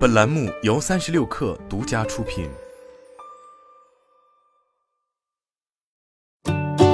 本栏目由三十六氪独家出品。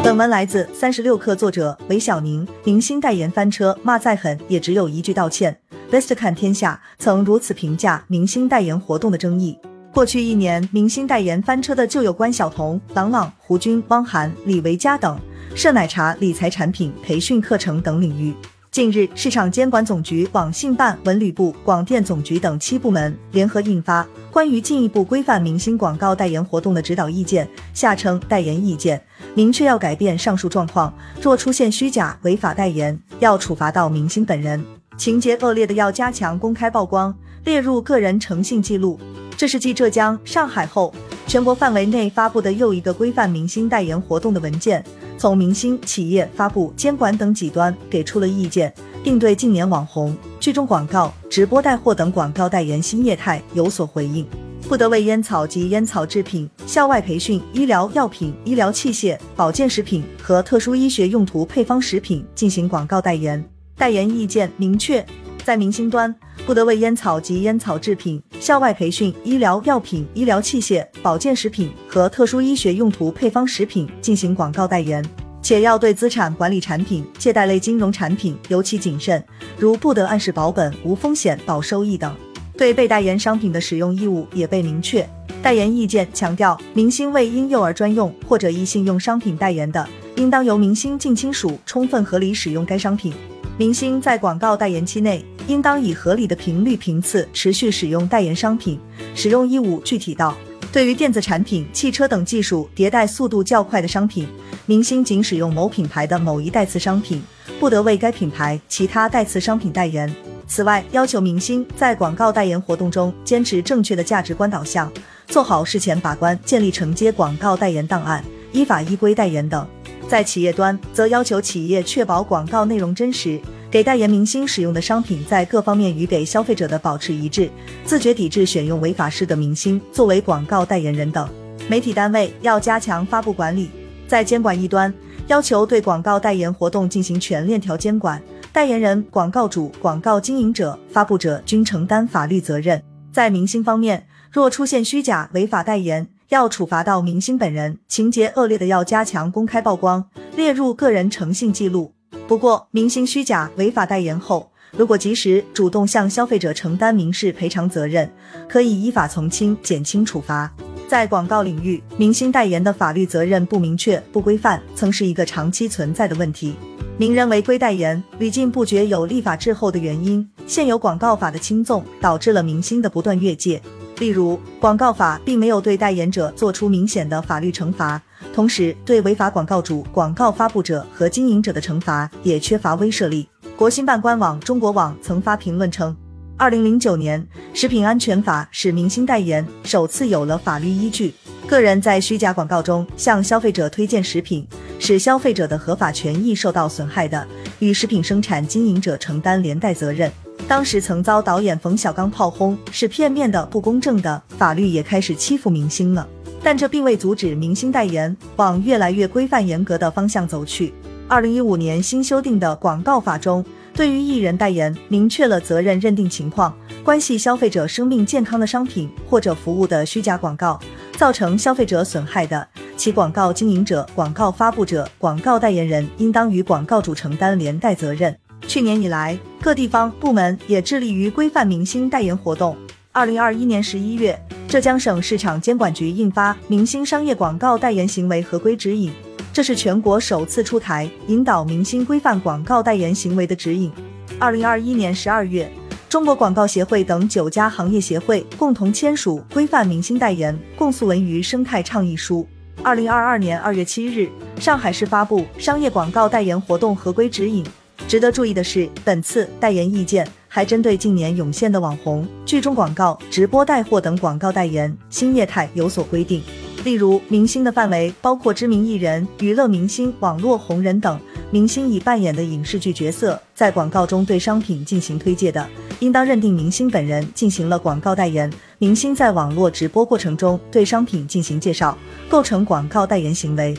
本文来自三十六氪，作者韦小宁。明星代言翻车，骂再狠也只有一句道歉。Best 看天下曾如此评价明星代言活动的争议。过去一年，明星代言翻车的就有关晓彤、朗朗、胡军、汪涵、李维嘉等，涉奶茶、理财产品、培训课程等领域。近日，市场监管总局、网信办、文旅部、广电总局等七部门联合印发《关于进一步规范明星广告代言活动的指导意见》（下称代言意见），明确要改变上述状况，若出现虚假违法代言，要处罚到明星本人，情节恶劣的要加强公开曝光，列入个人诚信记录。这是继浙江、上海后，全国范围内发布的又一个规范明星代言活动的文件。从明星、企业、发布、监管等几端给出了意见，并对近年网红、剧中广告、直播带货等广告代言新业态有所回应，不得为烟草及烟草制品、校外培训、医疗药品、医疗器械、保健食品和特殊医学用途配方食品进行广告代言。代言意见明确，在明星端。不得为烟草及烟草制品、校外培训、医疗药品、医疗器械、保健食品和特殊医学用途配方食品进行广告代言，且要对资产管理产品、借贷类金融产品尤其谨慎，如不得按时保本、无风险保收益等。对被代言商品的使用义务也被明确。代言意见强调，明星为婴幼儿专用或者异性用商品代言的，应当由明星近亲属充分合理使用该商品。明星在广告代言期内，应当以合理的频率频次持续使用代言商品。使用义务具体到：对于电子产品、汽车等技术迭代速度较快的商品，明星仅使用某品牌的某一代次商品，不得为该品牌其他代次商品代言。此外，要求明星在广告代言活动中坚持正确的价值观导向，做好事前把关，建立承接广告代言档案，依法依规代言等。在企业端，则要求企业确保广告内容真实，给代言明星使用的商品在各方面与给消费者的保持一致，自觉抵制选用违法式的明星作为广告代言人等。媒体单位要加强发布管理，在监管一端，要求对广告代言活动进行全链条监管，代言人、广告主、广告经营者、发布者均承担法律责任。在明星方面，若出现虚假违法代言，要处罚到明星本人，情节恶劣的要加强公开曝光，列入个人诚信记录。不过，明星虚假违法代言后，如果及时主动向消费者承担民事赔偿责任，可以依法从轻减轻处罚。在广告领域，明星代言的法律责任不明确、不规范，曾是一个长期存在的问题。名人违规代言屡禁不绝，有立法滞后的原因。现有广告法的轻纵，导致了明星的不断越界。例如，广告法并没有对代言者做出明显的法律惩罚，同时对违法广告主、广告发布者和经营者的惩罚也缺乏威慑力。国新办官网中国网曾发评论称，二零零九年食品安全法使明星代言首次有了法律依据。个人在虚假广告中向消费者推荐食品，使消费者的合法权益受到损害的，与食品生产经营者承担连带责任。当时曾遭导演冯小刚炮轰，是片面的、不公正的，法律也开始欺负明星了。但这并未阻止明星代言往越来越规范严格的方向走去。二零一五年新修订的广告法中，对于艺人代言明确了责任认定情况：关系消费者生命健康的商品或者服务的虚假广告，造成消费者损害的，其广告经营者、广告发布者、广告代言人应当与广告主承担连带责任。去年以来，各地方部门也致力于规范明星代言活动。二零二一年十一月，浙江省市场监管局印发《明星商业广告代言行为合规指引》，这是全国首次出台引导明星规范广告代言行为的指引。二零二一年十二月，中国广告协会等九家行业协会共同签署《规范明星代言共诉文娱生态倡议书》。二零二二年二月七日，上海市发布《商业广告代言活动合规指引》。值得注意的是，本次代言意见还针对近年涌现的网红、剧中广告、直播带货等广告代言新业态有所规定。例如，明星的范围包括知名艺人、娱乐明星、网络红人等。明星已扮演的影视剧角色在广告中对商品进行推介的，应当认定明星本人进行了广告代言。明星在网络直播过程中对商品进行介绍，构成广告代言行为。